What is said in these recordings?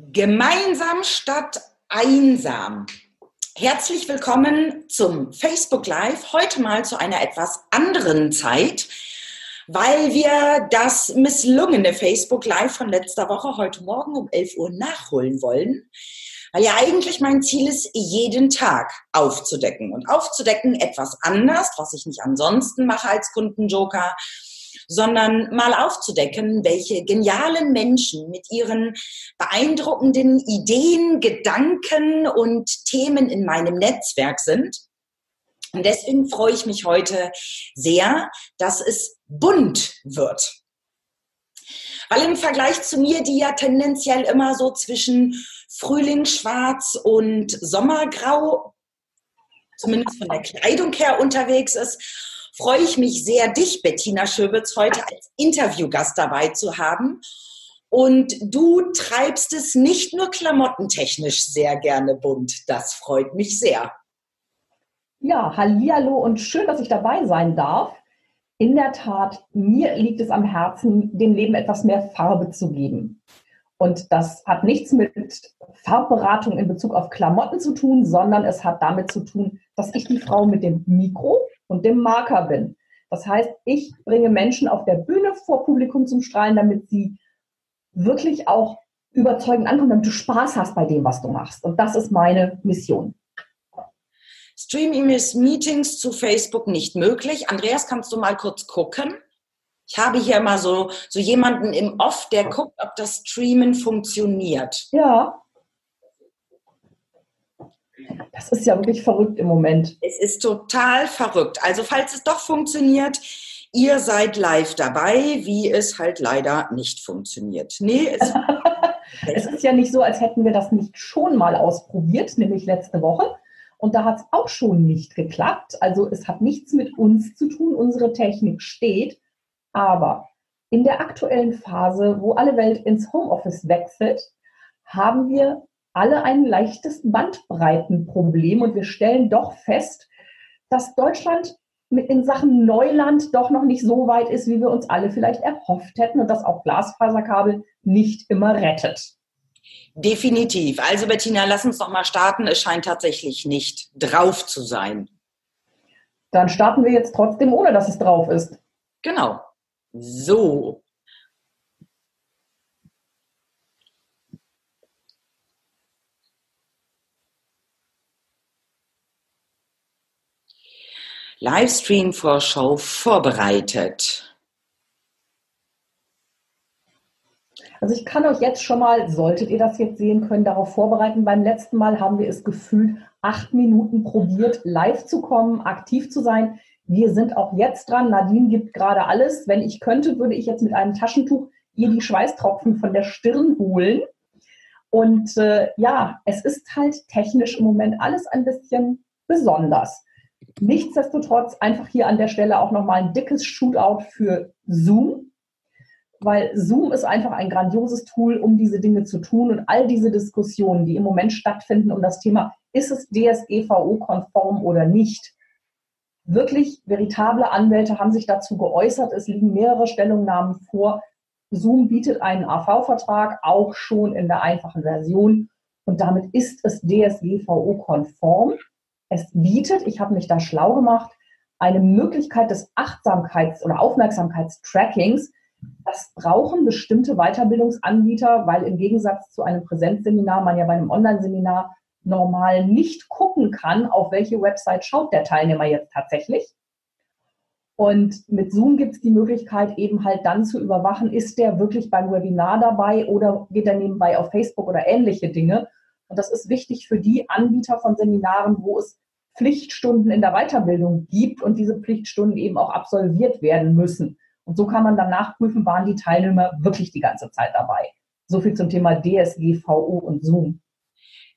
Gemeinsam statt einsam. Herzlich willkommen zum Facebook Live. Heute mal zu einer etwas anderen Zeit, weil wir das misslungene Facebook Live von letzter Woche heute Morgen um 11 Uhr nachholen wollen. Weil ja eigentlich mein Ziel ist, jeden Tag aufzudecken. Und aufzudecken etwas anders, was ich nicht ansonsten mache als Kundenjoker, sondern mal aufzudecken, welche genialen Menschen mit ihren beeindruckenden Ideen, Gedanken und Themen in meinem Netzwerk sind. Und deswegen freue ich mich heute sehr, dass es bunt wird. Weil im Vergleich zu mir, die ja tendenziell immer so zwischen Frühlingsschwarz und Sommergrau, zumindest von der Kleidung her unterwegs ist, freue ich mich sehr, dich, Bettina Schöbitz, heute als Interviewgast dabei zu haben. Und du treibst es nicht nur klamottentechnisch sehr gerne bunt. Das freut mich sehr. Ja, hallihallo und schön, dass ich dabei sein darf. In der Tat, mir liegt es am Herzen, dem Leben etwas mehr Farbe zu geben. Und das hat nichts mit Farbberatung in Bezug auf Klamotten zu tun, sondern es hat damit zu tun, dass ich die Frau mit dem Mikro und dem Marker bin. Das heißt, ich bringe Menschen auf der Bühne vor Publikum zum Strahlen, damit sie wirklich auch überzeugend ankommen, damit du Spaß hast bei dem, was du machst. Und das ist meine Mission. Streaming ist Meetings zu Facebook nicht möglich. Andreas, kannst du mal kurz gucken? Ich habe hier mal so, so jemanden im Off, der guckt, ob das Streamen funktioniert. Ja. Das ist ja wirklich verrückt im Moment. Es ist total verrückt. Also falls es doch funktioniert, ihr seid live dabei, wie es halt leider nicht funktioniert. Nee, es, es ist ja nicht so, als hätten wir das nicht schon mal ausprobiert, nämlich letzte Woche. Und da hat es auch schon nicht geklappt. Also es hat nichts mit uns zu tun. Unsere Technik steht. Aber in der aktuellen Phase, wo alle Welt ins Homeoffice wechselt, haben wir alle ein leichtes Bandbreitenproblem und wir stellen doch fest, dass Deutschland in Sachen Neuland doch noch nicht so weit ist, wie wir uns alle vielleicht erhofft hätten und dass auch Glasfaserkabel nicht immer rettet. Definitiv. Also Bettina, lass uns doch mal starten. Es scheint tatsächlich nicht drauf zu sein. Dann starten wir jetzt trotzdem, ohne dass es drauf ist. Genau. So. Livestream-Vorschau vorbereitet. Also ich kann euch jetzt schon mal, solltet ihr das jetzt sehen können, darauf vorbereiten. Beim letzten Mal haben wir es gefühlt acht Minuten probiert, live zu kommen, aktiv zu sein. Wir sind auch jetzt dran. Nadine gibt gerade alles. Wenn ich könnte, würde ich jetzt mit einem Taschentuch ihr die Schweißtropfen von der Stirn holen. Und äh, ja, es ist halt technisch im Moment alles ein bisschen besonders. Nichtsdestotrotz einfach hier an der Stelle auch nochmal ein dickes Shootout für Zoom, weil Zoom ist einfach ein grandioses Tool, um diese Dinge zu tun und all diese Diskussionen, die im Moment stattfinden um das Thema, ist es DSGVO-konform oder nicht? Wirklich veritable Anwälte haben sich dazu geäußert. Es liegen mehrere Stellungnahmen vor. Zoom bietet einen AV-Vertrag auch schon in der einfachen Version und damit ist es DSGVO-konform. Es bietet, ich habe mich da schlau gemacht, eine Möglichkeit des Achtsamkeits- oder Aufmerksamkeitstrackings. Das brauchen bestimmte Weiterbildungsanbieter, weil im Gegensatz zu einem Präsenzseminar man ja bei einem Online-Seminar normal nicht gucken kann, auf welche Website schaut der Teilnehmer jetzt tatsächlich. Und mit Zoom gibt es die Möglichkeit, eben halt dann zu überwachen, ist der wirklich beim Webinar dabei oder geht er nebenbei auf Facebook oder ähnliche Dinge. Und das ist wichtig für die Anbieter von Seminaren, wo es Pflichtstunden in der Weiterbildung gibt und diese Pflichtstunden eben auch absolviert werden müssen. Und so kann man dann nachprüfen, waren die Teilnehmer wirklich die ganze Zeit dabei. So viel zum Thema DSGVO und Zoom.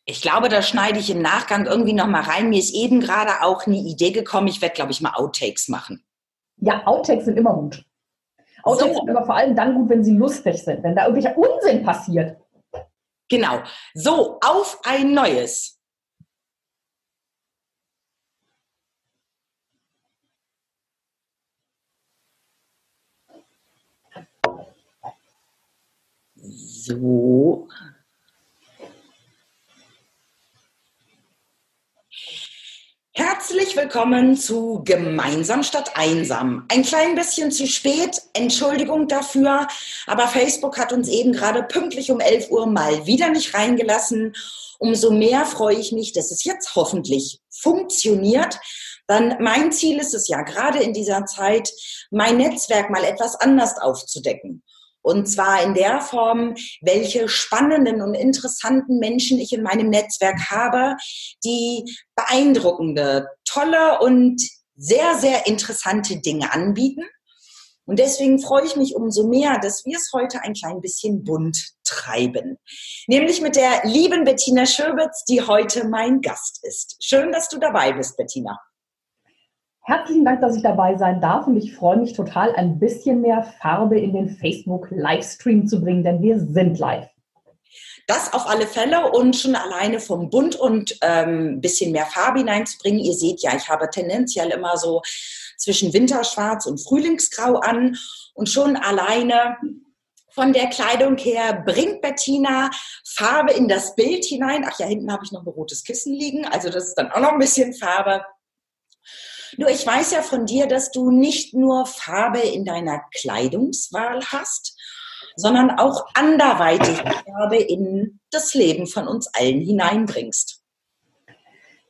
Ich glaube, da schneide ich im Nachgang irgendwie noch mal rein. Mir ist eben gerade auch eine Idee gekommen. Ich werde, glaube ich, mal Outtakes machen. Ja, Outtakes sind immer gut. Outtakes so. sind aber vor allem dann gut, wenn sie lustig sind, wenn da irgendwelcher Unsinn passiert. Genau. So, auf ein neues. So. Herzlich willkommen zu Gemeinsam statt einsam. Ein klein bisschen zu spät, Entschuldigung dafür, aber Facebook hat uns eben gerade pünktlich um 11 Uhr mal wieder nicht reingelassen. Umso mehr freue ich mich, dass es jetzt hoffentlich funktioniert. Dann mein Ziel ist es ja gerade in dieser Zeit, mein Netzwerk mal etwas anders aufzudecken. Und zwar in der Form, welche spannenden und interessanten Menschen ich in meinem Netzwerk habe, die beeindruckende, tolle und sehr, sehr interessante Dinge anbieten. Und deswegen freue ich mich umso mehr, dass wir es heute ein klein bisschen bunt treiben. Nämlich mit der lieben Bettina Schöbitz, die heute mein Gast ist. Schön, dass du dabei bist, Bettina. Herzlichen Dank, dass ich dabei sein darf und ich freue mich total, ein bisschen mehr Farbe in den Facebook-Livestream zu bringen, denn wir sind live. Das auf alle Fälle und schon alleine vom Bunt und ein ähm, bisschen mehr Farbe hineinzubringen. Ihr seht ja, ich habe tendenziell immer so zwischen Winterschwarz und Frühlingsgrau an und schon alleine von der Kleidung her bringt Bettina Farbe in das Bild hinein. Ach ja, hinten habe ich noch ein rotes Kissen liegen, also das ist dann auch noch ein bisschen Farbe. Nur ich weiß ja von dir, dass du nicht nur Farbe in deiner Kleidungswahl hast, sondern auch anderweitig Farbe in das Leben von uns allen hineinbringst.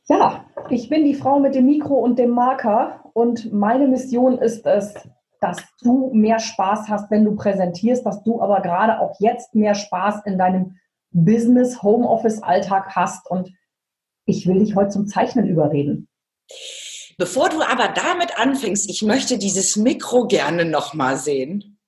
Ja, ich bin die Frau mit dem Mikro und dem Marker und meine Mission ist es, dass du mehr Spaß hast, wenn du präsentierst, dass du aber gerade auch jetzt mehr Spaß in deinem Business, Homeoffice, Alltag hast und ich will dich heute zum Zeichnen überreden. Bevor du aber damit anfängst, ich möchte dieses Mikro gerne nochmal sehen.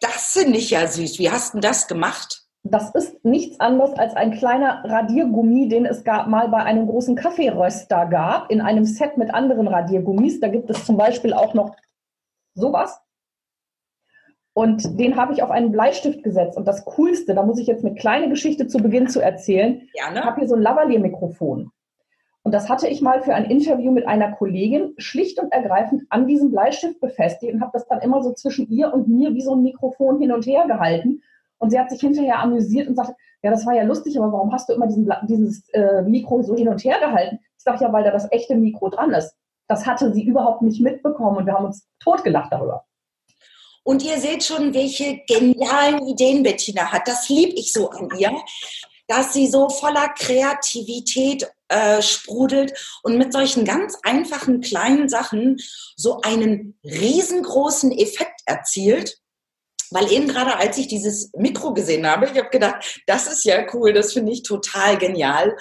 Das finde ich ja süß. Wie hast du das gemacht? Das ist nichts anderes als ein kleiner Radiergummi, den es gab, mal bei einem großen Kaffeeröster gab, in einem Set mit anderen Radiergummis. Da gibt es zum Beispiel auch noch sowas. Und den habe ich auf einen Bleistift gesetzt. Und das Coolste, da muss ich jetzt eine kleine Geschichte zu Beginn zu erzählen. Gerne. Ich habe hier so ein Lavalier-Mikrofon. Und das hatte ich mal für ein Interview mit einer Kollegin schlicht und ergreifend an diesem Bleistift befestigt und habe das dann immer so zwischen ihr und mir wie so ein Mikrofon hin und her gehalten. Und sie hat sich hinterher amüsiert und sagte, ja, das war ja lustig, aber warum hast du immer diesen, dieses äh, Mikro so hin und her gehalten? Ich sage ja, weil da das echte Mikro dran ist. Das hatte sie überhaupt nicht mitbekommen und wir haben uns totgelacht darüber. Und ihr seht schon, welche genialen Ideen Bettina hat. Das liebe ich so an ihr, dass sie so voller Kreativität äh, sprudelt und mit solchen ganz einfachen kleinen Sachen so einen riesengroßen Effekt erzielt. Weil eben gerade als ich dieses Mikro gesehen habe, ich habe gedacht, das ist ja cool, das finde ich total genial.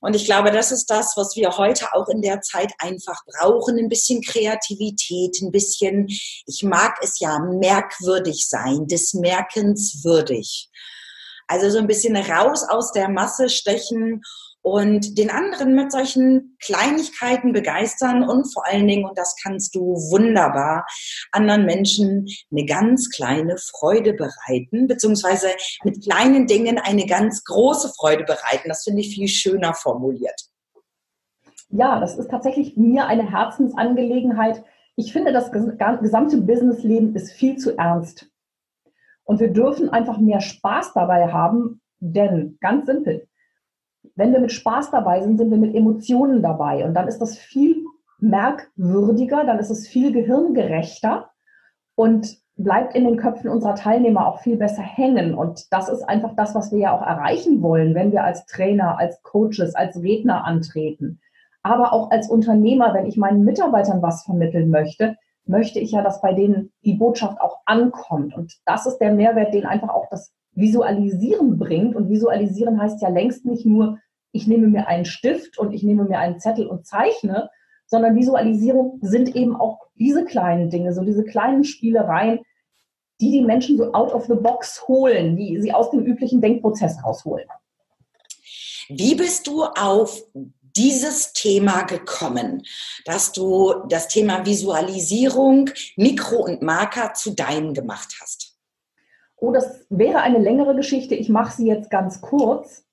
Und ich glaube, das ist das, was wir heute auch in der Zeit einfach brauchen. Ein bisschen Kreativität, ein bisschen, ich mag es ja merkwürdig sein, des Merkens würdig. Also so ein bisschen raus aus der Masse stechen und den anderen mit solchen Kleinigkeiten begeistern und vor allen Dingen, und das kannst du wunderbar, anderen Menschen eine ganz kleine Freude bereiten, beziehungsweise mit kleinen Dingen eine ganz große Freude bereiten. Das finde ich viel schöner formuliert. Ja, das ist tatsächlich mir eine Herzensangelegenheit. Ich finde, das gesamte Businessleben ist viel zu ernst. Und wir dürfen einfach mehr Spaß dabei haben, denn ganz simpel, wenn wir mit Spaß dabei sind, sind wir mit Emotionen dabei. Und dann ist das viel merkwürdiger, dann ist es viel gehirngerechter und bleibt in den Köpfen unserer Teilnehmer auch viel besser hängen. Und das ist einfach das, was wir ja auch erreichen wollen, wenn wir als Trainer, als Coaches, als Redner antreten. Aber auch als Unternehmer, wenn ich meinen Mitarbeitern was vermitteln möchte, möchte ich ja, dass bei denen die Botschaft auch ankommt. Und das ist der Mehrwert, den einfach auch das Visualisieren bringt. Und Visualisieren heißt ja längst nicht nur, ich nehme mir einen Stift und ich nehme mir einen Zettel und zeichne, sondern Visualisierung sind eben auch diese kleinen Dinge, so diese kleinen Spielereien, die die Menschen so out of the box holen, die sie aus dem üblichen Denkprozess rausholen. Wie bist du auf dieses Thema gekommen, dass du das Thema Visualisierung, Mikro und Marker zu deinem gemacht hast? Oh, das wäre eine längere Geschichte. Ich mache sie jetzt ganz kurz.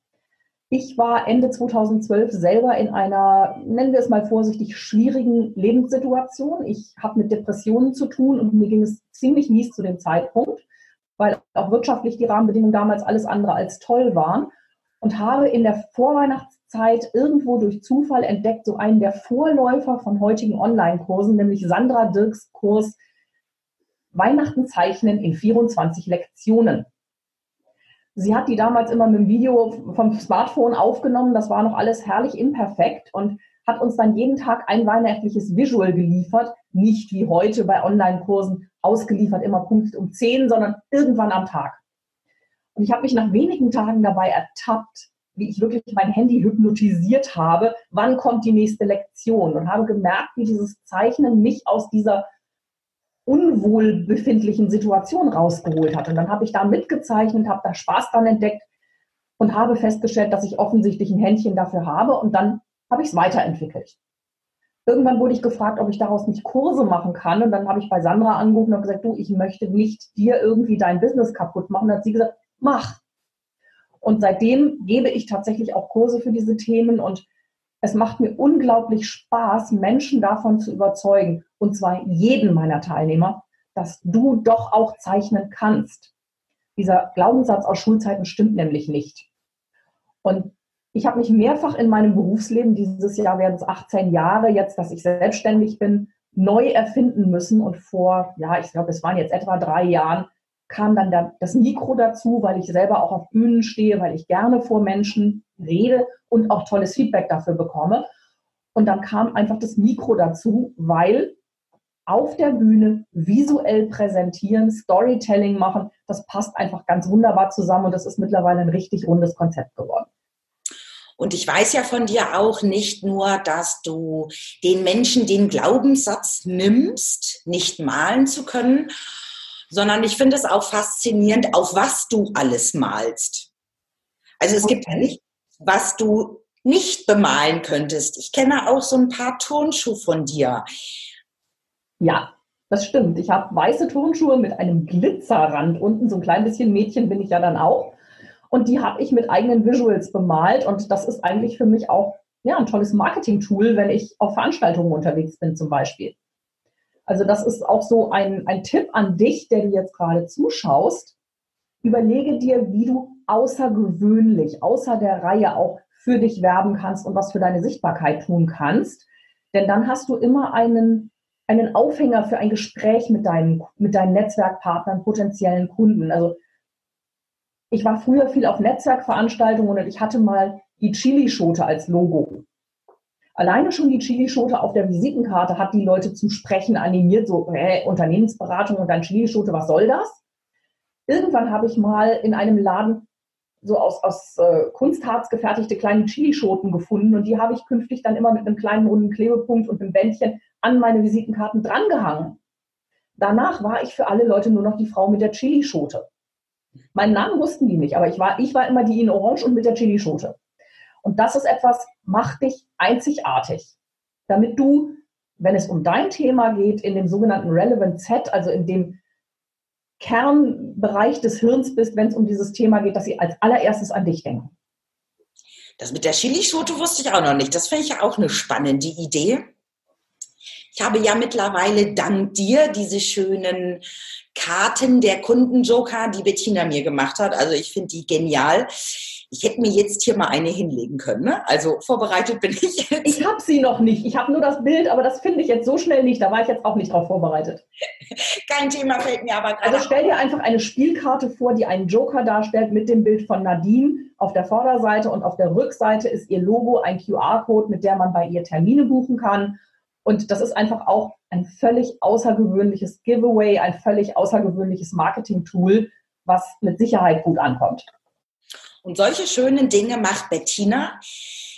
Ich war Ende 2012 selber in einer, nennen wir es mal vorsichtig, schwierigen Lebenssituation. Ich habe mit Depressionen zu tun und mir ging es ziemlich mies zu dem Zeitpunkt, weil auch wirtschaftlich die Rahmenbedingungen damals alles andere als toll waren. Und habe in der Vorweihnachtszeit irgendwo durch Zufall entdeckt, so einen der Vorläufer von heutigen Online-Kursen, nämlich Sandra Dirks Kurs Weihnachten zeichnen in 24 Lektionen. Sie hat die damals immer mit dem Video vom Smartphone aufgenommen. Das war noch alles herrlich imperfekt und hat uns dann jeden Tag ein weihnachtliches Visual geliefert. Nicht wie heute bei Online-Kursen ausgeliefert, immer Punkt um 10, sondern irgendwann am Tag. Und ich habe mich nach wenigen Tagen dabei ertappt, wie ich wirklich mein Handy hypnotisiert habe, wann kommt die nächste Lektion und habe gemerkt, wie dieses Zeichnen mich aus dieser unwohlbefindlichen Situation rausgeholt hat. Und dann habe ich da mitgezeichnet, habe da Spaß dran entdeckt und habe festgestellt, dass ich offensichtlich ein Händchen dafür habe und dann habe ich es weiterentwickelt. Irgendwann wurde ich gefragt, ob ich daraus nicht Kurse machen kann und dann habe ich bei Sandra angerufen und gesagt, du, ich möchte nicht dir irgendwie dein Business kaputt machen. Und dann hat sie gesagt, mach. Und seitdem gebe ich tatsächlich auch Kurse für diese Themen und es macht mir unglaublich Spaß, Menschen davon zu überzeugen, und zwar jeden meiner Teilnehmer, dass du doch auch zeichnen kannst. Dieser Glaubenssatz aus Schulzeiten stimmt nämlich nicht. Und ich habe mich mehrfach in meinem Berufsleben, dieses Jahr werden es 18 Jahre jetzt, dass ich selbstständig bin, neu erfinden müssen. Und vor, ja, ich glaube, es waren jetzt etwa drei Jahren, kam dann das Mikro dazu, weil ich selber auch auf Bühnen stehe, weil ich gerne vor Menschen rede und auch tolles Feedback dafür bekomme. Und dann kam einfach das Mikro dazu, weil auf der Bühne visuell präsentieren, Storytelling machen, das passt einfach ganz wunderbar zusammen und das ist mittlerweile ein richtig rundes Konzept geworden. Und ich weiß ja von dir auch nicht nur, dass du den Menschen den Glaubenssatz nimmst, nicht malen zu können, sondern ich finde es auch faszinierend, auf was du alles malst. Also es okay. gibt ja nicht, was du nicht bemalen könntest. Ich kenne auch so ein paar Turnschuhe von dir. Ja, das stimmt. Ich habe weiße Turnschuhe mit einem Glitzerrand unten. So ein klein bisschen Mädchen bin ich ja dann auch. Und die habe ich mit eigenen Visuals bemalt. Und das ist eigentlich für mich auch ja, ein tolles Marketing-Tool, wenn ich auf Veranstaltungen unterwegs bin zum Beispiel. Also das ist auch so ein, ein Tipp an dich, der du jetzt gerade zuschaust. Überlege dir, wie du außergewöhnlich, außer der Reihe auch für dich werben kannst und was für deine Sichtbarkeit tun kannst. Denn dann hast du immer einen, einen Aufhänger für ein Gespräch mit deinen, mit deinen Netzwerkpartnern, potenziellen Kunden. Also ich war früher viel auf Netzwerkveranstaltungen und ich hatte mal die Chili-Schote als Logo. Alleine schon die Chilischote auf der Visitenkarte hat die Leute zum Sprechen animiert, so äh, Unternehmensberatung und dann Chilischote, was soll das? Irgendwann habe ich mal in einem Laden so aus, aus äh, Kunstharz gefertigte kleine Chilischoten gefunden und die habe ich künftig dann immer mit einem kleinen runden Klebepunkt und einem Bändchen an meine Visitenkarten drangehangen. Danach war ich für alle Leute nur noch die Frau mit der Chilischote. Meinen Namen wussten die nicht, aber ich war, ich war immer die in Orange und mit der Chilischote. Und das ist etwas, mach dich einzigartig, damit du, wenn es um dein Thema geht, in dem sogenannten Relevant Set, also in dem Kernbereich des Hirns bist, wenn es um dieses Thema geht, dass sie als allererstes an dich denken. Das mit der Chilischote wusste ich auch noch nicht. Das finde ich ja auch eine spannende Idee. Ich habe ja mittlerweile dank dir diese schönen Karten der Kundenjoker, die Bettina mir gemacht hat. Also ich finde die genial ich hätte mir jetzt hier mal eine hinlegen können. Ne? Also vorbereitet bin ich jetzt. Ich habe sie noch nicht. Ich habe nur das Bild, aber das finde ich jetzt so schnell nicht. Da war ich jetzt auch nicht drauf vorbereitet. Kein Thema fällt mir aber gerade. Also stell dir einfach eine Spielkarte vor, die einen Joker darstellt mit dem Bild von Nadine auf der Vorderseite und auf der Rückseite ist ihr Logo, ein QR-Code, mit der man bei ihr Termine buchen kann. Und das ist einfach auch ein völlig außergewöhnliches Giveaway, ein völlig außergewöhnliches Marketing-Tool, was mit Sicherheit gut ankommt. Und solche schönen Dinge macht Bettina.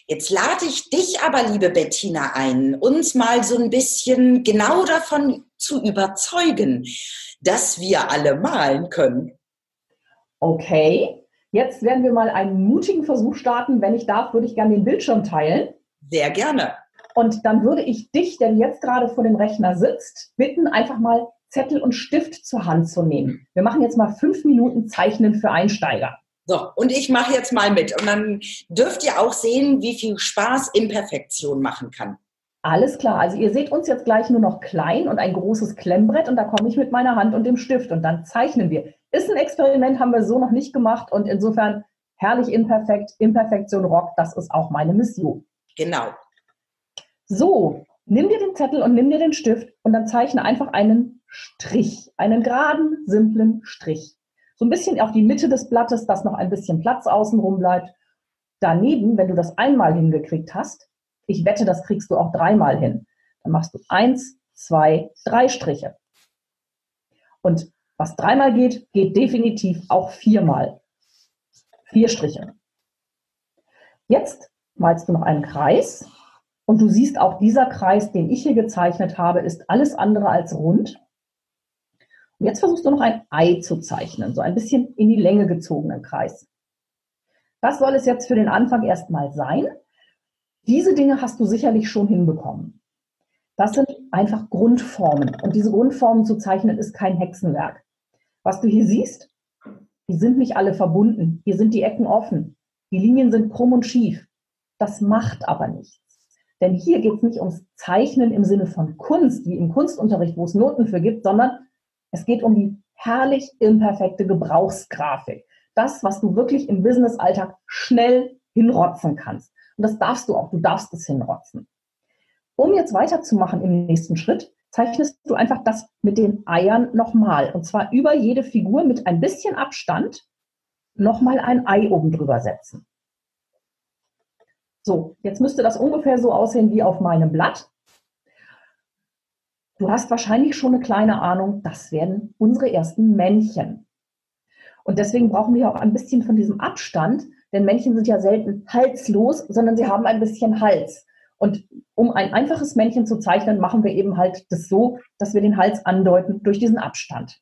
Jetzt lade ich dich aber, liebe Bettina, ein, uns mal so ein bisschen genau davon zu überzeugen, dass wir alle malen können. Okay, jetzt werden wir mal einen mutigen Versuch starten. Wenn ich darf, würde ich gerne den Bildschirm teilen. Sehr gerne. Und dann würde ich dich, der jetzt gerade vor dem Rechner sitzt, bitten, einfach mal Zettel und Stift zur Hand zu nehmen. Wir machen jetzt mal fünf Minuten Zeichnen für Einsteiger. So, und ich mache jetzt mal mit. Und dann dürft ihr auch sehen, wie viel Spaß Imperfektion machen kann. Alles klar. Also ihr seht uns jetzt gleich nur noch klein und ein großes Klemmbrett und da komme ich mit meiner Hand und dem Stift und dann zeichnen wir. Ist ein Experiment, haben wir so noch nicht gemacht und insofern herrlich imperfekt, Imperfektion rockt, das ist auch meine Mission. Genau. So, nimm dir den Zettel und nimm dir den Stift und dann zeichne einfach einen Strich, einen geraden, simplen Strich. So ein bisschen auf die Mitte des Blattes, dass noch ein bisschen Platz außenrum bleibt. Daneben, wenn du das einmal hingekriegt hast, ich wette, das kriegst du auch dreimal hin. Dann machst du eins, zwei, drei Striche. Und was dreimal geht, geht definitiv auch viermal. Vier Striche. Jetzt malst du noch einen Kreis und du siehst auch dieser Kreis, den ich hier gezeichnet habe, ist alles andere als rund. Und jetzt versuchst du noch ein Ei zu zeichnen, so ein bisschen in die Länge gezogenen Kreis. Das soll es jetzt für den Anfang erstmal sein. Diese Dinge hast du sicherlich schon hinbekommen. Das sind einfach Grundformen. Und diese Grundformen zu zeichnen ist kein Hexenwerk. Was du hier siehst, die sind nicht alle verbunden. Hier sind die Ecken offen. Die Linien sind krumm und schief. Das macht aber nichts. Denn hier geht es nicht ums Zeichnen im Sinne von Kunst, wie im Kunstunterricht, wo es Noten für gibt, sondern es geht um die herrlich imperfekte Gebrauchsgrafik. Das, was du wirklich im Business-Alltag schnell hinrotzen kannst. Und das darfst du auch. Du darfst es hinrotzen. Um jetzt weiterzumachen im nächsten Schritt, zeichnest du einfach das mit den Eiern nochmal. Und zwar über jede Figur mit ein bisschen Abstand nochmal ein Ei oben drüber setzen. So, jetzt müsste das ungefähr so aussehen wie auf meinem Blatt. Du hast wahrscheinlich schon eine kleine Ahnung, das werden unsere ersten Männchen. Und deswegen brauchen wir auch ein bisschen von diesem Abstand, denn Männchen sind ja selten halslos, sondern sie haben ein bisschen Hals. Und um ein einfaches Männchen zu zeichnen, machen wir eben halt das so, dass wir den Hals andeuten durch diesen Abstand.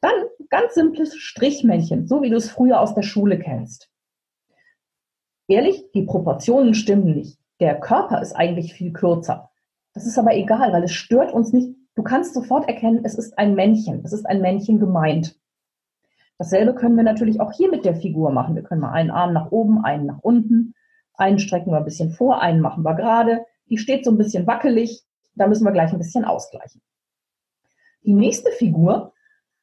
Dann ganz simples Strichmännchen, so wie du es früher aus der Schule kennst. Ehrlich, die Proportionen stimmen nicht. Der Körper ist eigentlich viel kürzer. Das ist aber egal, weil es stört uns nicht. Du kannst sofort erkennen, es ist ein Männchen. Es ist ein Männchen gemeint. Dasselbe können wir natürlich auch hier mit der Figur machen. Wir können mal einen Arm nach oben, einen nach unten. Einen strecken wir ein bisschen vor, einen machen wir gerade. Die steht so ein bisschen wackelig. Da müssen wir gleich ein bisschen ausgleichen. Die nächste Figur,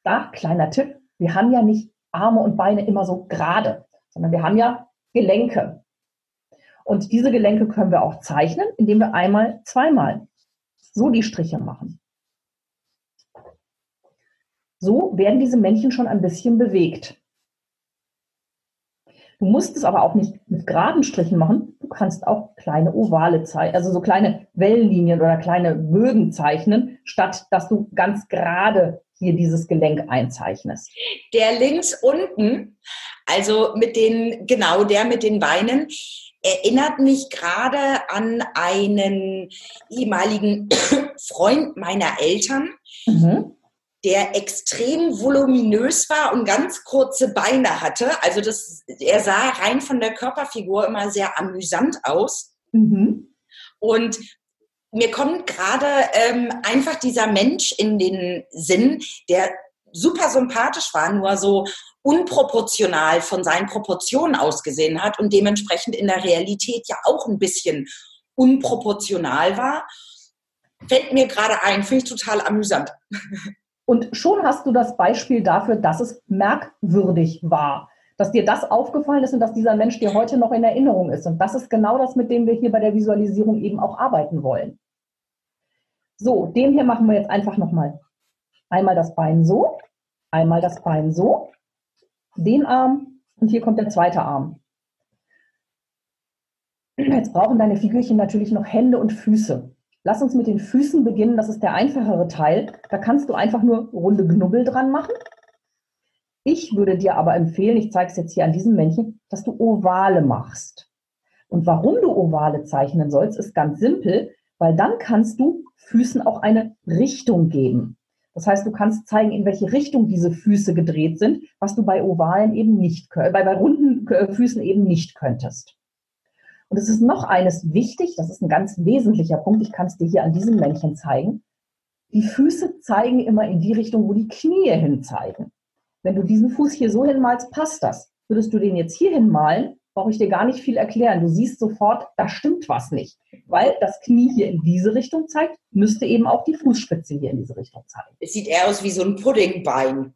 da kleiner Tipp, wir haben ja nicht Arme und Beine immer so gerade, sondern wir haben ja Gelenke. Und diese Gelenke können wir auch zeichnen, indem wir einmal, zweimal so die Striche machen. So werden diese Männchen schon ein bisschen bewegt. Du musst es aber auch nicht mit geraden Strichen machen. Du kannst auch kleine Ovale zeichnen, also so kleine Wellenlinien oder kleine Bögen zeichnen, statt dass du ganz gerade hier dieses Gelenk einzeichnest. Der links unten, also mit den, genau der mit den Beinen, erinnert mich gerade an einen ehemaligen Freund meiner Eltern. Mhm der extrem voluminös war und ganz kurze Beine hatte. Also das, er sah rein von der Körperfigur immer sehr amüsant aus. Mhm. Und mir kommt gerade ähm, einfach dieser Mensch in den Sinn, der super sympathisch war, nur so unproportional von seinen Proportionen ausgesehen hat und dementsprechend in der Realität ja auch ein bisschen unproportional war. Fällt mir gerade ein, finde ich total amüsant. Und schon hast du das Beispiel dafür, dass es merkwürdig war, dass dir das aufgefallen ist und dass dieser Mensch dir heute noch in Erinnerung ist. Und das ist genau das, mit dem wir hier bei der Visualisierung eben auch arbeiten wollen. So, den hier machen wir jetzt einfach nochmal. Einmal das Bein so, einmal das Bein so, den Arm und hier kommt der zweite Arm. Jetzt brauchen deine Figürchen natürlich noch Hände und Füße. Lass uns mit den Füßen beginnen, das ist der einfachere Teil. Da kannst du einfach nur runde Knubbel dran machen. Ich würde dir aber empfehlen, ich zeige es jetzt hier an diesem Männchen, dass du Ovale machst. Und warum du Ovale zeichnen sollst, ist ganz simpel, weil dann kannst du Füßen auch eine Richtung geben. Das heißt, du kannst zeigen, in welche Richtung diese Füße gedreht sind, was du bei Ovalen eben nicht, bei, bei runden Füßen eben nicht könntest. Und es ist noch eines wichtig, das ist ein ganz wesentlicher Punkt, ich kann es dir hier an diesem Männchen zeigen. Die Füße zeigen immer in die Richtung, wo die Knie hin zeigen. Wenn du diesen Fuß hier so hinmalst, passt das. Würdest du den jetzt hier hinmalen, brauche ich dir gar nicht viel erklären. Du siehst sofort, da stimmt was nicht. Weil das Knie hier in diese Richtung zeigt, müsste eben auch die Fußspitze hier in diese Richtung zeigen. Es sieht eher aus wie so ein Puddingbein.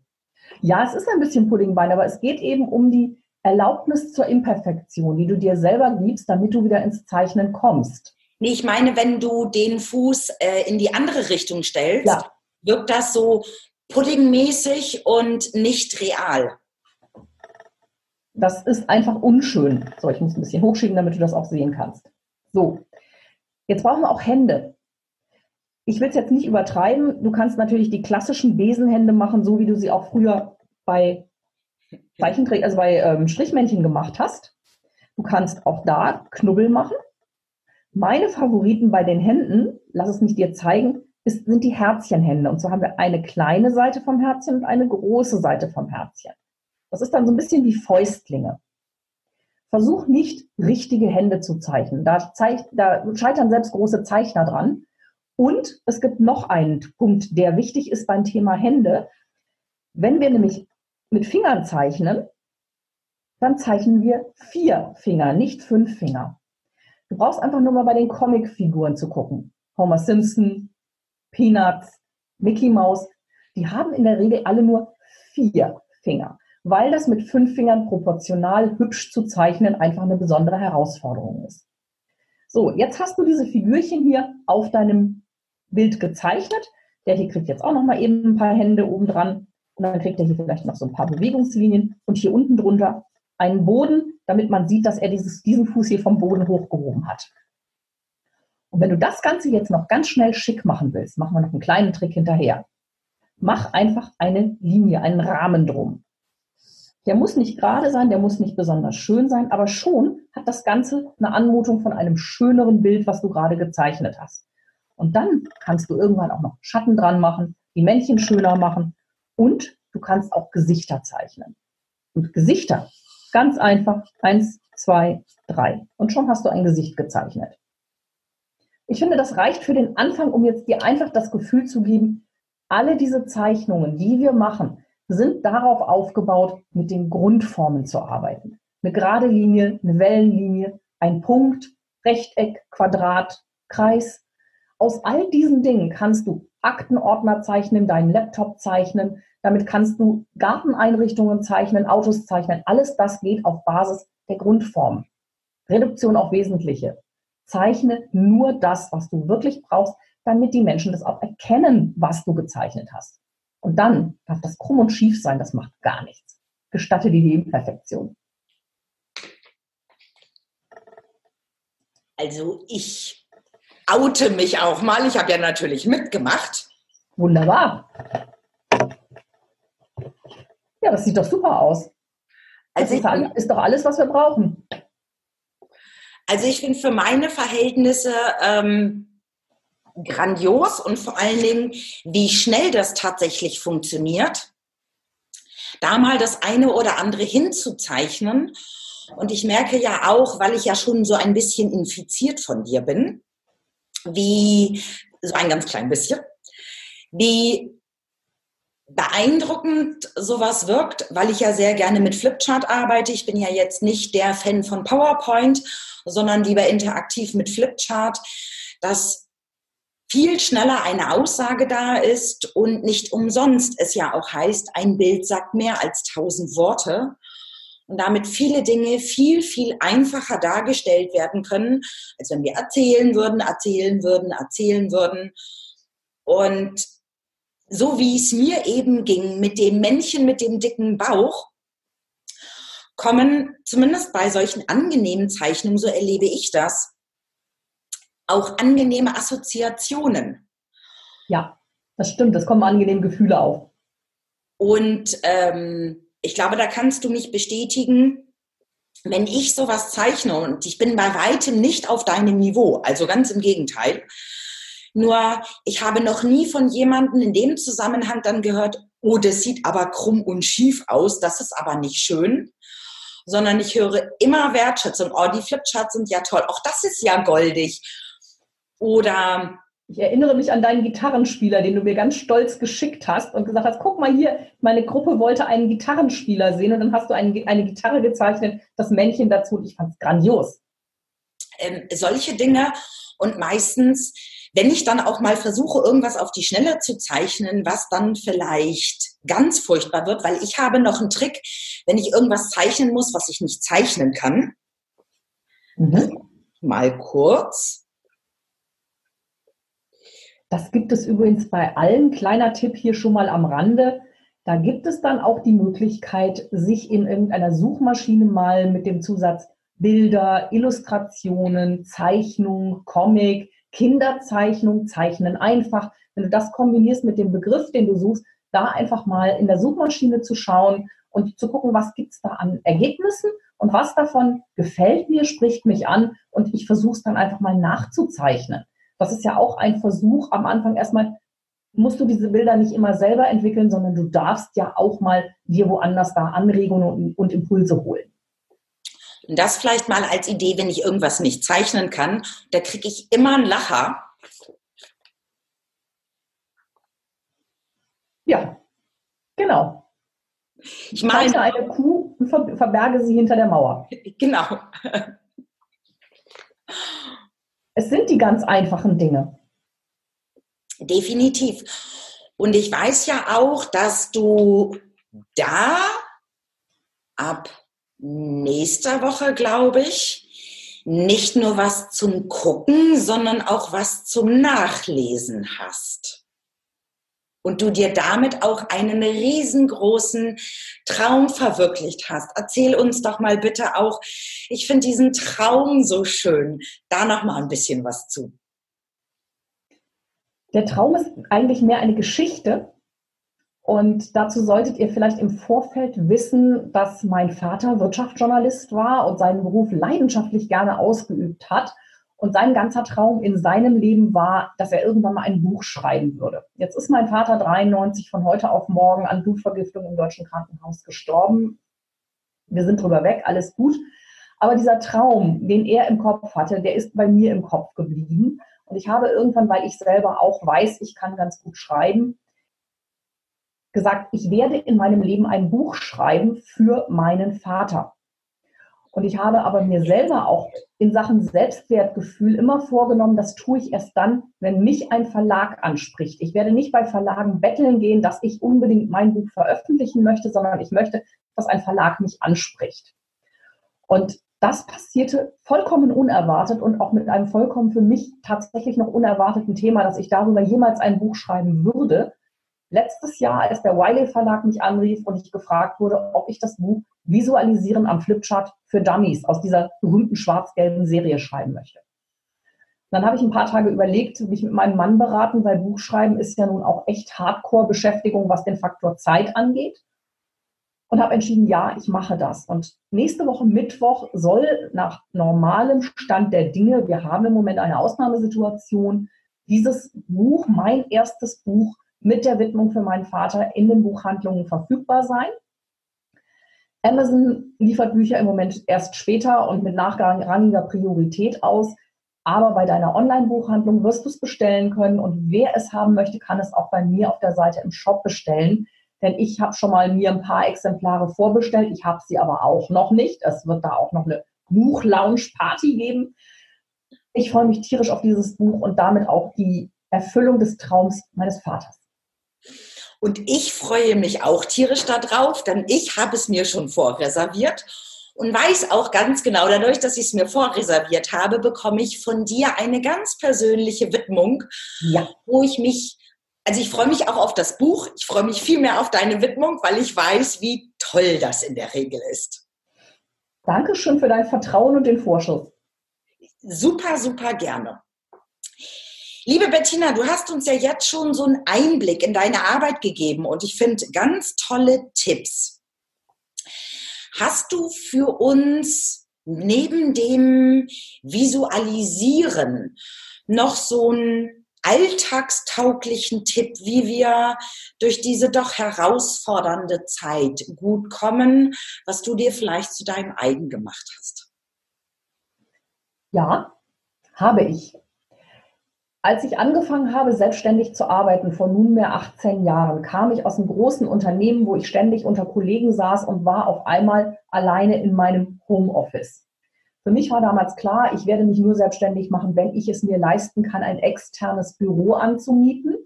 Ja, es ist ein bisschen Puddingbein, aber es geht eben um die Erlaubnis zur Imperfektion, die du dir selber gibst, damit du wieder ins Zeichnen kommst. Nee, ich meine, wenn du den Fuß äh, in die andere Richtung stellst, ja. wirkt das so puddingmäßig und nicht real. Das ist einfach unschön. So, ich muss ein bisschen hochschieben, damit du das auch sehen kannst. So, jetzt brauchen wir auch Hände. Ich will es jetzt nicht übertreiben. Du kannst natürlich die klassischen Besenhände machen, so wie du sie auch früher bei Zeichenträger, also bei ähm, Strichmännchen gemacht hast. Du kannst auch da Knubbel machen. Meine Favoriten bei den Händen, lass es mich dir zeigen, ist, sind die Herzchenhände. Und so haben wir eine kleine Seite vom Herzchen und eine große Seite vom Herzchen. Das ist dann so ein bisschen wie Fäustlinge. Versuch nicht, richtige Hände zu zeichnen. Da, zeich, da scheitern selbst große Zeichner dran. Und es gibt noch einen Punkt, der wichtig ist beim Thema Hände. Wenn wir nämlich mit Fingern zeichnen, dann zeichnen wir vier Finger, nicht fünf Finger. Du brauchst einfach nur mal bei den Comicfiguren zu gucken. Homer Simpson, Peanuts, Mickey Mouse, die haben in der Regel alle nur vier Finger, weil das mit fünf Fingern proportional hübsch zu zeichnen einfach eine besondere Herausforderung ist. So, jetzt hast du diese Figürchen hier auf deinem Bild gezeichnet. Der hier kriegt jetzt auch noch mal eben ein paar Hände oben dran und dann kriegt er hier vielleicht noch so ein paar Bewegungslinien und hier unten drunter einen Boden, damit man sieht, dass er dieses, diesen Fuß hier vom Boden hochgehoben hat. Und wenn du das Ganze jetzt noch ganz schnell schick machen willst, machen wir noch einen kleinen Trick hinterher. Mach einfach eine Linie, einen Rahmen drum. Der muss nicht gerade sein, der muss nicht besonders schön sein, aber schon hat das Ganze eine Anmutung von einem schöneren Bild, was du gerade gezeichnet hast. Und dann kannst du irgendwann auch noch Schatten dran machen, die Männchen schöner machen und du kannst auch Gesichter zeichnen. Und Gesichter, ganz einfach, eins, zwei, drei. Und schon hast du ein Gesicht gezeichnet. Ich finde, das reicht für den Anfang, um jetzt dir einfach das Gefühl zu geben, alle diese Zeichnungen, die wir machen, sind darauf aufgebaut, mit den Grundformen zu arbeiten. Eine gerade Linie, eine Wellenlinie, ein Punkt, Rechteck, Quadrat, Kreis. Aus all diesen Dingen kannst du Aktenordner zeichnen, deinen Laptop zeichnen. Damit kannst du Garteneinrichtungen zeichnen, Autos zeichnen. Alles das geht auf Basis der Grundformen. Reduktion auf Wesentliche. Zeichne nur das, was du wirklich brauchst, damit die Menschen das auch erkennen, was du gezeichnet hast. Und dann darf das krumm und schief sein, das macht gar nichts. Gestatte dir die Imperfektion. Also ich oute mich auch mal. Ich habe ja natürlich mitgemacht. Wunderbar. Ja, das sieht doch super aus. Also ist, ist doch alles, was wir brauchen. Also ich finde für meine Verhältnisse ähm, grandios und vor allen Dingen, wie schnell das tatsächlich funktioniert, da mal das eine oder andere hinzuzeichnen. Und ich merke ja auch, weil ich ja schon so ein bisschen infiziert von dir bin, wie, so ein ganz klein bisschen, wie beeindruckend sowas wirkt, weil ich ja sehr gerne mit Flipchart arbeite. Ich bin ja jetzt nicht der Fan von PowerPoint, sondern lieber interaktiv mit Flipchart, dass viel schneller eine Aussage da ist und nicht umsonst es ja auch heißt, ein Bild sagt mehr als tausend Worte und damit viele Dinge viel, viel einfacher dargestellt werden können, als wenn wir erzählen würden, erzählen würden, erzählen würden. Und so wie es mir eben ging mit dem Männchen mit dem dicken Bauch, kommen zumindest bei solchen angenehmen Zeichnungen, so erlebe ich das, auch angenehme Assoziationen. Ja, das stimmt, es kommen angenehme Gefühle auf. Und ähm, ich glaube, da kannst du mich bestätigen, wenn ich sowas zeichne und ich bin bei weitem nicht auf deinem Niveau, also ganz im Gegenteil, nur ich habe noch nie von jemandem in dem Zusammenhang dann gehört, oh, das sieht aber krumm und schief aus, das ist aber nicht schön, sondern ich höre immer Wertschätzung. Oh, die Flipcharts sind ja toll. Auch das ist ja goldig. Oder ich erinnere mich an deinen Gitarrenspieler, den du mir ganz stolz geschickt hast und gesagt hast, guck mal hier, meine Gruppe wollte einen Gitarrenspieler sehen und dann hast du eine, eine Gitarre gezeichnet, das Männchen dazu und ich fand es grandios. Ähm, solche Dinge und meistens wenn ich dann auch mal versuche, irgendwas auf die Schnelle zu zeichnen, was dann vielleicht ganz furchtbar wird, weil ich habe noch einen Trick, wenn ich irgendwas zeichnen muss, was ich nicht zeichnen kann. Mhm. Mal kurz. Das gibt es übrigens bei allen. Kleiner Tipp hier schon mal am Rande. Da gibt es dann auch die Möglichkeit, sich in irgendeiner Suchmaschine mal mit dem Zusatz Bilder, Illustrationen, Zeichnung, Comic, Kinderzeichnung, Zeichnen einfach. Wenn du das kombinierst mit dem Begriff, den du suchst, da einfach mal in der Suchmaschine zu schauen und zu gucken, was gibt es da an Ergebnissen und was davon gefällt mir, spricht mich an und ich versuche es dann einfach mal nachzuzeichnen. Das ist ja auch ein Versuch am Anfang erstmal, musst du diese Bilder nicht immer selber entwickeln, sondern du darfst ja auch mal dir woanders da Anregungen und, und Impulse holen. Und das vielleicht mal als Idee, wenn ich irgendwas nicht zeichnen kann, da kriege ich immer einen Lacher. Ja, genau. Ich meine eine Kuh und verberge sie hinter der Mauer. Genau. Es sind die ganz einfachen Dinge. Definitiv. Und ich weiß ja auch, dass du da ab nächster Woche, glaube ich, nicht nur was zum Gucken, sondern auch was zum Nachlesen hast. Und du dir damit auch einen riesengroßen Traum verwirklicht hast. Erzähl uns doch mal bitte auch, ich finde diesen Traum so schön, da noch mal ein bisschen was zu. Der Traum ist eigentlich mehr eine Geschichte. Und dazu solltet ihr vielleicht im Vorfeld wissen, dass mein Vater Wirtschaftsjournalist war und seinen Beruf leidenschaftlich gerne ausgeübt hat. Und sein ganzer Traum in seinem Leben war, dass er irgendwann mal ein Buch schreiben würde. Jetzt ist mein Vater 93 von heute auf morgen an Blutvergiftung im deutschen Krankenhaus gestorben. Wir sind drüber weg, alles gut. Aber dieser Traum, den er im Kopf hatte, der ist bei mir im Kopf geblieben. Und ich habe irgendwann, weil ich selber auch weiß, ich kann ganz gut schreiben, gesagt, ich werde in meinem Leben ein Buch schreiben für meinen Vater. Und ich habe aber mir selber auch in Sachen Selbstwertgefühl immer vorgenommen, das tue ich erst dann, wenn mich ein Verlag anspricht. Ich werde nicht bei Verlagen betteln gehen, dass ich unbedingt mein Buch veröffentlichen möchte, sondern ich möchte, dass ein Verlag mich anspricht. Und das passierte vollkommen unerwartet und auch mit einem vollkommen für mich tatsächlich noch unerwarteten Thema, dass ich darüber jemals ein Buch schreiben würde. Letztes Jahr, als der Wiley Verlag mich anrief und ich gefragt wurde, ob ich das Buch Visualisieren am Flipchart für Dummies aus dieser berühmten schwarz-gelben Serie schreiben möchte. Dann habe ich ein paar Tage überlegt, mich mit meinem Mann beraten, weil Buchschreiben ist ja nun auch echt Hardcore-Beschäftigung, was den Faktor Zeit angeht und habe entschieden, ja, ich mache das. Und nächste Woche Mittwoch soll nach normalem Stand der Dinge, wir haben im Moment eine Ausnahmesituation, dieses Buch, mein erstes Buch mit der Widmung für meinen Vater in den Buchhandlungen verfügbar sein. Amazon liefert Bücher im Moment erst später und mit nachrangiger Priorität aus. Aber bei deiner Online-Buchhandlung wirst du es bestellen können und wer es haben möchte, kann es auch bei mir auf der Seite im Shop bestellen denn ich habe schon mal mir ein paar Exemplare vorbestellt. Ich habe sie aber auch noch nicht. Es wird da auch noch eine Buch-Lounge-Party geben. Ich freue mich tierisch auf dieses Buch und damit auch die Erfüllung des Traums meines Vaters. Und ich freue mich auch tierisch darauf, denn ich habe es mir schon vorreserviert und weiß auch ganz genau, dadurch, dass ich es mir vorreserviert habe, bekomme ich von dir eine ganz persönliche Widmung, ja. wo ich mich also ich freue mich auch auf das Buch. Ich freue mich viel mehr auf deine Widmung, weil ich weiß, wie toll das in der Regel ist. Dankeschön für dein Vertrauen und den Vorschuss. Super, super gerne. Liebe Bettina, du hast uns ja jetzt schon so einen Einblick in deine Arbeit gegeben und ich finde ganz tolle Tipps. Hast du für uns neben dem Visualisieren noch so ein alltagstauglichen Tipp, wie wir durch diese doch herausfordernde Zeit gut kommen, was du dir vielleicht zu deinem eigen gemacht hast? Ja, habe ich. Als ich angefangen habe, selbstständig zu arbeiten, vor nunmehr 18 Jahren, kam ich aus einem großen Unternehmen, wo ich ständig unter Kollegen saß und war auf einmal alleine in meinem Homeoffice. Für mich war damals klar, ich werde mich nur selbstständig machen, wenn ich es mir leisten kann, ein externes Büro anzumieten.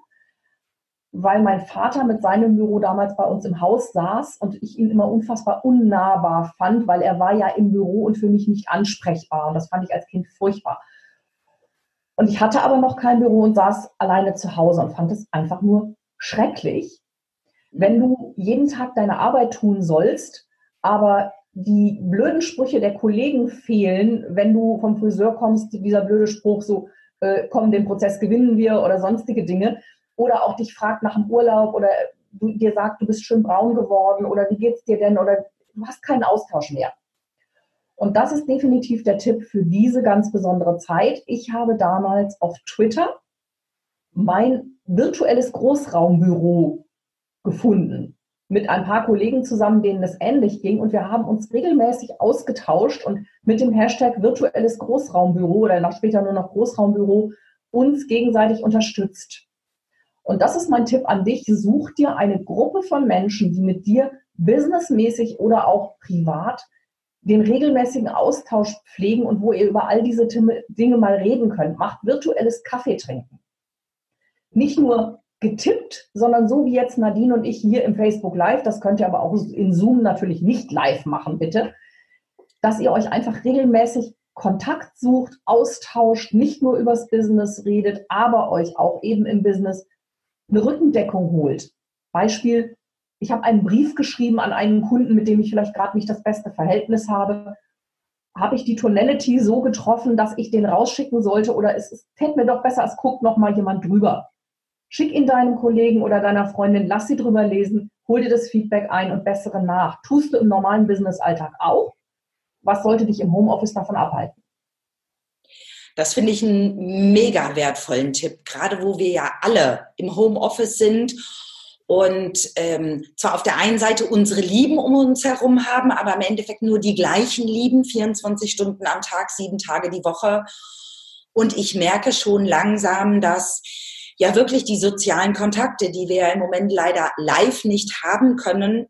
weil mein Vater mit seinem Büro damals bei uns im Haus saß und ich ihn immer unfassbar unnahbar fand, weil er war ja im Büro und für mich nicht ansprechbar. Und das fand ich als Kind furchtbar. Und ich hatte aber noch kein Büro und saß alleine zu Hause und fand es einfach nur schrecklich, wenn du jeden Tag deine Arbeit tun sollst, aber die blöden Sprüche der Kollegen fehlen, wenn du vom Friseur kommst, dieser blöde Spruch so, äh, komm, den Prozess gewinnen wir oder sonstige Dinge oder auch dich fragt nach dem Urlaub oder du, dir sagt, du bist schön braun geworden oder wie geht's dir denn oder du hast keinen Austausch mehr. Und das ist definitiv der Tipp für diese ganz besondere Zeit. Ich habe damals auf Twitter mein virtuelles Großraumbüro gefunden mit ein paar Kollegen zusammen, denen es ähnlich ging. Und wir haben uns regelmäßig ausgetauscht und mit dem Hashtag virtuelles Großraumbüro oder noch später nur noch Großraumbüro uns gegenseitig unterstützt. Und das ist mein Tipp an dich. Such dir eine Gruppe von Menschen, die mit dir businessmäßig oder auch privat den regelmäßigen Austausch pflegen und wo ihr über all diese Dinge mal reden könnt. Macht virtuelles Kaffee trinken. Nicht nur getippt, sondern so wie jetzt Nadine und ich hier im Facebook Live, das könnt ihr aber auch in Zoom natürlich nicht live machen, bitte, dass ihr euch einfach regelmäßig Kontakt sucht, austauscht, nicht nur übers Business redet, aber euch auch eben im Business eine Rückendeckung holt. Beispiel, ich habe einen Brief geschrieben an einen Kunden, mit dem ich vielleicht gerade nicht das beste Verhältnis habe. Habe ich die Tonality so getroffen, dass ich den rausschicken sollte oder es, fällt mir doch besser, es guckt noch mal jemand drüber. Schick ihn deinem Kollegen oder deiner Freundin, lass sie drüber lesen, hol dir das Feedback ein und bessere nach. Tust du im normalen Business-Alltag auch? Was sollte dich im Homeoffice davon abhalten? Das finde ich einen mega wertvollen Tipp, gerade wo wir ja alle im Homeoffice sind und ähm, zwar auf der einen Seite unsere Lieben um uns herum haben, aber im Endeffekt nur die gleichen Lieben, 24 Stunden am Tag, sieben Tage die Woche. Und ich merke schon langsam, dass ja wirklich die sozialen Kontakte, die wir im Moment leider live nicht haben können,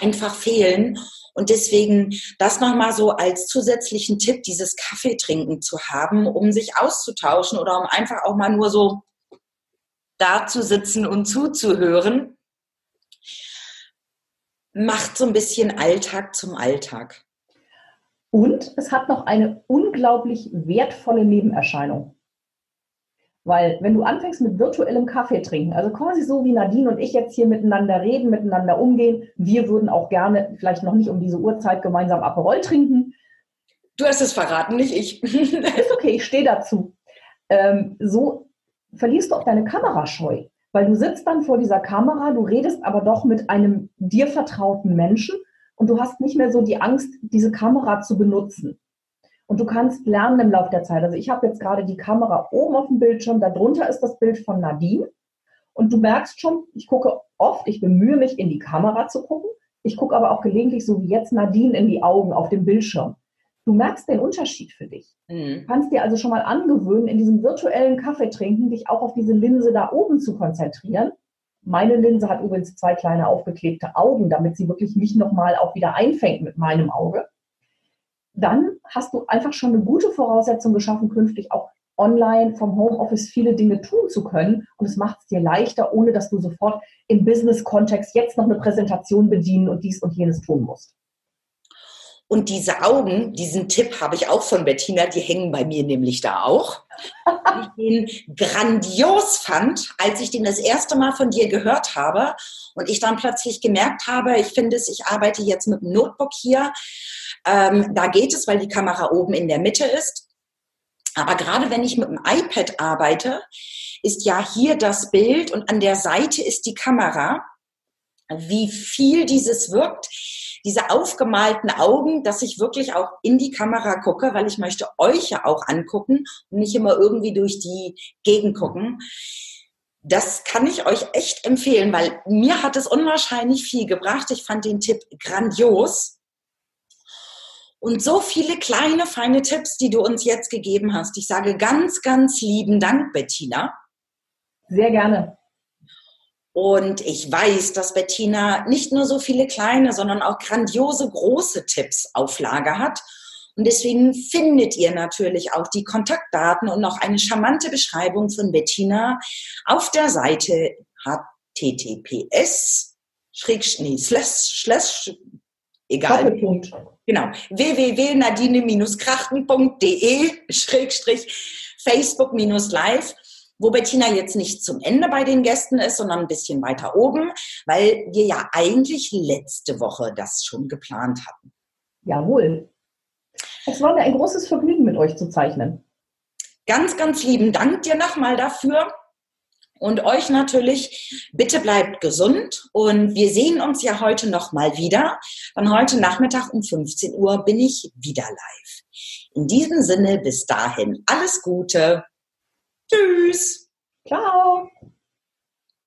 einfach fehlen. Und deswegen das nochmal so als zusätzlichen Tipp, dieses Kaffee trinken zu haben, um sich auszutauschen oder um einfach auch mal nur so da zu sitzen und zuzuhören, macht so ein bisschen Alltag zum Alltag. Und es hat noch eine unglaublich wertvolle Nebenerscheinung. Weil wenn du anfängst mit virtuellem Kaffee trinken, also quasi so wie Nadine und ich jetzt hier miteinander reden, miteinander umgehen, wir würden auch gerne vielleicht noch nicht um diese Uhrzeit gemeinsam Aperol trinken. Du hast es verraten, nicht ich. Ist okay, ich stehe dazu. Ähm, so verlierst du auch deine Kamerascheu, weil du sitzt dann vor dieser Kamera, du redest aber doch mit einem dir vertrauten Menschen und du hast nicht mehr so die Angst, diese Kamera zu benutzen. Und du kannst lernen im Laufe der Zeit. Also ich habe jetzt gerade die Kamera oben auf dem Bildschirm, darunter ist das Bild von Nadine. Und du merkst schon, ich gucke oft, ich bemühe mich, in die Kamera zu gucken. Ich gucke aber auch gelegentlich, so wie jetzt Nadine, in die Augen auf dem Bildschirm. Du merkst den Unterschied für dich. Mhm. Du kannst dir also schon mal angewöhnen, in diesem virtuellen Kaffee trinken, dich auch auf diese Linse da oben zu konzentrieren. Meine Linse hat übrigens zwei kleine aufgeklebte Augen, damit sie wirklich mich nochmal auch wieder einfängt mit meinem Auge dann hast du einfach schon eine gute Voraussetzung geschaffen, künftig auch online vom Homeoffice viele Dinge tun zu können. Und es macht es dir leichter, ohne dass du sofort im Business-Kontext jetzt noch eine Präsentation bedienen und dies und jenes tun musst. Und diese Augen, diesen Tipp habe ich auch von Bettina, die hängen bei mir nämlich da auch. ich den grandios fand, als ich den das erste Mal von dir gehört habe und ich dann plötzlich gemerkt habe, ich finde es, ich arbeite jetzt mit einem Notebook hier ähm, da geht es, weil die Kamera oben in der Mitte ist. Aber gerade wenn ich mit dem iPad arbeite, ist ja hier das Bild und an der Seite ist die Kamera. Wie viel dieses wirkt, diese aufgemalten Augen, dass ich wirklich auch in die Kamera gucke, weil ich möchte euch ja auch angucken und nicht immer irgendwie durch die Gegend gucken. Das kann ich euch echt empfehlen, weil mir hat es unwahrscheinlich viel gebracht. Ich fand den Tipp grandios. Und so viele kleine, feine Tipps, die du uns jetzt gegeben hast. Ich sage ganz, ganz lieben Dank, Bettina. Sehr gerne. Und ich weiß, dass Bettina nicht nur so viele kleine, sondern auch grandiose große Tipps auf Lager hat. Und deswegen findet ihr natürlich auch die Kontaktdaten und noch eine charmante Beschreibung von Bettina auf der Seite https slash, egal. Doppelpunkt. Genau. www.nadine-krachten.de Schrägstrich Facebook live wo Bettina jetzt nicht zum Ende bei den Gästen ist, sondern ein bisschen weiter oben, weil wir ja eigentlich letzte Woche das schon geplant hatten. Jawohl. Es war mir ein großes Vergnügen, mit euch zu zeichnen. Ganz, ganz lieben Dank dir nochmal dafür. Und euch natürlich, bitte bleibt gesund und wir sehen uns ja heute nochmal wieder. Dann heute Nachmittag um 15 Uhr bin ich wieder live. In diesem Sinne, bis dahin alles Gute. Tschüss. Ciao.